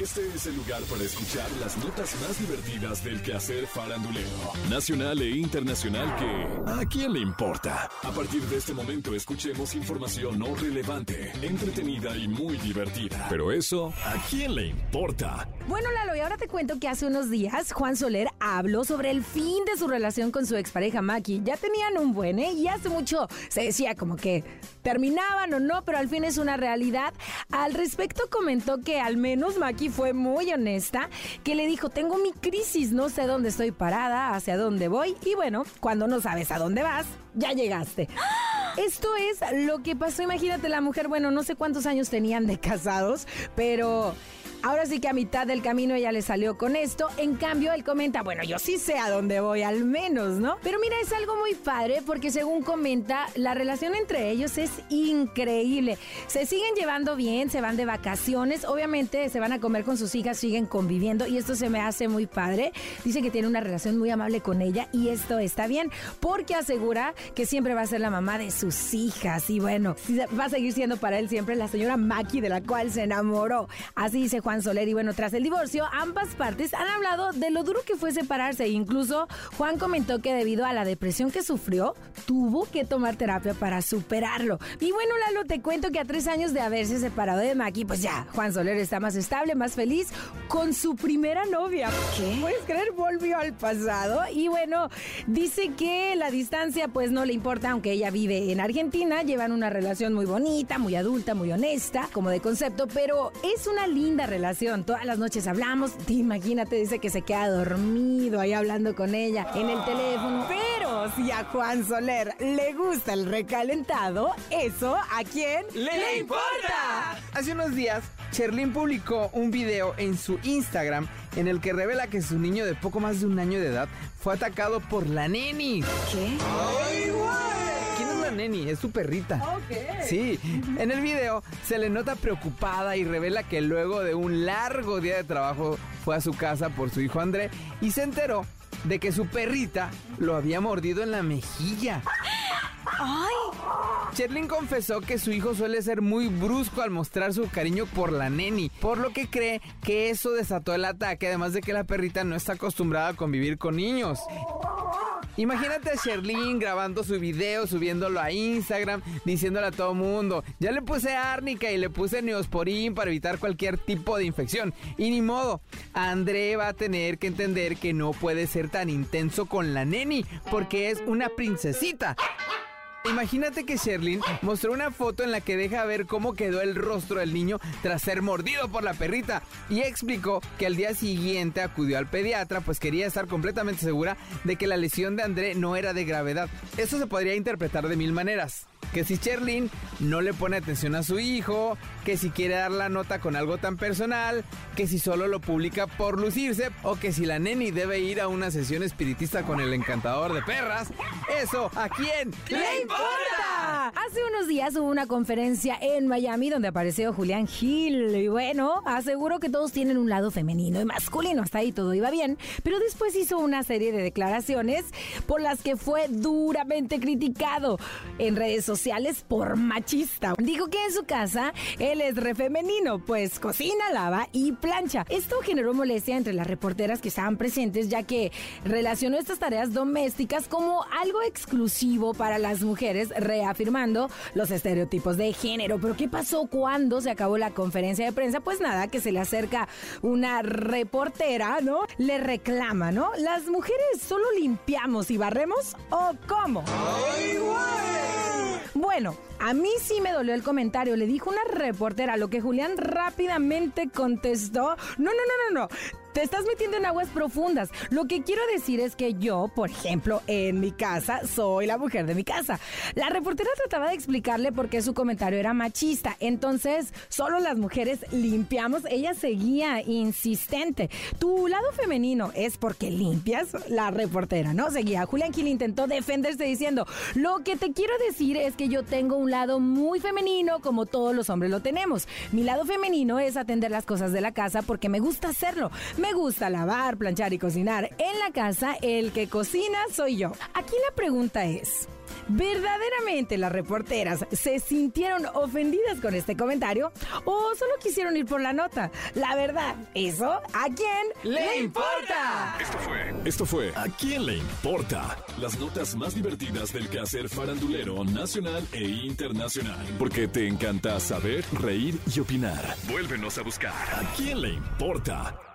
Este es el lugar para escuchar las notas más divertidas del quehacer farandulero, nacional e internacional que ¿a quién le importa? A partir de este momento escuchemos información no relevante, entretenida y muy divertida. Pero eso, ¿a quién le importa? Bueno, Lalo, y ahora te cuento que hace unos días Juan Soler habló sobre el fin de su relación con su expareja Maki. Ya tenían un buen, ¿eh? Y hace mucho se decía como que terminaban o no, pero al fin es una realidad. Al respecto comentó que al menos Maki fue muy honesta, que le dijo, tengo mi crisis, no sé dónde estoy parada, hacia dónde voy, y bueno, cuando no sabes a dónde vas, ya llegaste. Esto es lo que pasó, imagínate la mujer, bueno, no sé cuántos años tenían de casados, pero Ahora sí que a mitad del camino ella le salió con esto. En cambio, él comenta, bueno, yo sí sé a dónde voy, al menos, ¿no? Pero mira, es algo muy padre porque según comenta, la relación entre ellos es increíble. Se siguen llevando bien, se van de vacaciones, obviamente se van a comer con sus hijas, siguen conviviendo y esto se me hace muy padre. Dice que tiene una relación muy amable con ella y esto está bien porque asegura que siempre va a ser la mamá de sus hijas y bueno, va a seguir siendo para él siempre la señora Maki de la cual se enamoró. Así dice Juan Juan Soler. Y bueno, tras el divorcio, ambas partes han hablado de lo duro que fue separarse. Incluso Juan comentó que debido a la depresión que sufrió, tuvo que tomar terapia para superarlo. Y bueno, Lalo, te cuento que a tres años de haberse separado de Maki, pues ya, Juan Soler está más estable, más feliz con su primera novia. ¿Qué? ¿Puedes creer? Volvió al pasado. Y bueno, dice que la distancia pues no le importa, aunque ella vive en Argentina, llevan una relación muy bonita, muy adulta, muy honesta, como de concepto, pero es una linda relación Todas las noches hablamos. Imagínate, dice que se queda dormido ahí hablando con ella en el teléfono. Pero si a Juan Soler le gusta el recalentado, ¿eso a quién le, importa? Hace unos días, Cherlin publicó un video en su Instagram en el que revela que su niño de poco más de un año de edad fue atacado por la neni. ¿Qué? ¡Ay, Neni, es su perrita. Sí, en el video se le nota preocupada y revela que luego de un largo día de trabajo fue a su casa por su hijo André y se enteró de que su perrita lo había mordido en la mejilla. ¡Ay! Cherlin confesó que su hijo suele ser muy brusco al mostrar su cariño por la neni, por lo que cree que eso desató el ataque, además de que la perrita no está acostumbrada a convivir con niños. Imagínate a Sherlyn grabando su video, subiéndolo a Instagram, diciéndole a todo mundo, ya le puse árnica y le puse neosporín para evitar cualquier tipo de infección. Y ni modo, André va a tener que entender que no puede ser tan intenso con la neni, porque es una princesita. Imagínate que Sherlyn mostró una foto en la que deja ver cómo quedó el rostro del niño tras ser mordido por la perrita y explicó que al día siguiente acudió al pediatra pues quería estar completamente segura de que la lesión de André no era de gravedad. Eso se podría interpretar de mil maneras que si Cherlin no le pone atención a su hijo, que si quiere dar la nota con algo tan personal, que si solo lo publica por lucirse, o que si la neni debe ir a una sesión espiritista con el encantador de perras, eso ¿a quién Buddha! Hace unos días hubo una conferencia en Miami donde apareció Julián Gil y bueno, aseguró que todos tienen un lado femenino y masculino, hasta ahí todo iba bien, pero después hizo una serie de declaraciones por las que fue duramente criticado en redes sociales por machista. Dijo que en su casa él es re femenino, pues cocina, lava y plancha. Esto generó molestia entre las reporteras que estaban presentes, ya que relacionó estas tareas domésticas como algo exclusivo para las mujeres, reafirmando los estereotipos de género. Pero ¿qué pasó cuando se acabó la conferencia de prensa? Pues nada, que se le acerca una reportera, ¿no? Le reclama, ¿no? ¿Las mujeres solo limpiamos y barremos o cómo? ¡Ay, bueno, a mí sí me dolió el comentario, le dijo una reportera, lo que Julián rápidamente contestó, no, no, no, no, no, te estás metiendo en aguas profundas. Lo que quiero decir es que yo, por ejemplo, en mi casa, soy la mujer de mi casa. La reportera trataba de explicarle por qué su comentario era machista. Entonces, solo las mujeres limpiamos. Ella seguía insistente. Tu lado femenino es porque limpias. La reportera, ¿no? Seguía. Julián Gil intentó defenderse diciendo, lo que te quiero decir es que yo tengo un lado muy femenino como todos los hombres lo tenemos. Mi lado femenino es atender las cosas de la casa porque me gusta hacerlo. Me gusta lavar, planchar y cocinar. En la casa, el que cocina soy yo. Aquí la pregunta es... ¿Verdaderamente las reporteras se sintieron ofendidas con este comentario o solo quisieron ir por la nota? La verdad, eso a quién le importa. Esto fue. Esto fue. ¿A quién le importa? Las notas más divertidas del quehacer farandulero nacional e internacional. Porque te encanta saber, reír y opinar. Vuélvenos a buscar. ¿A quién le importa?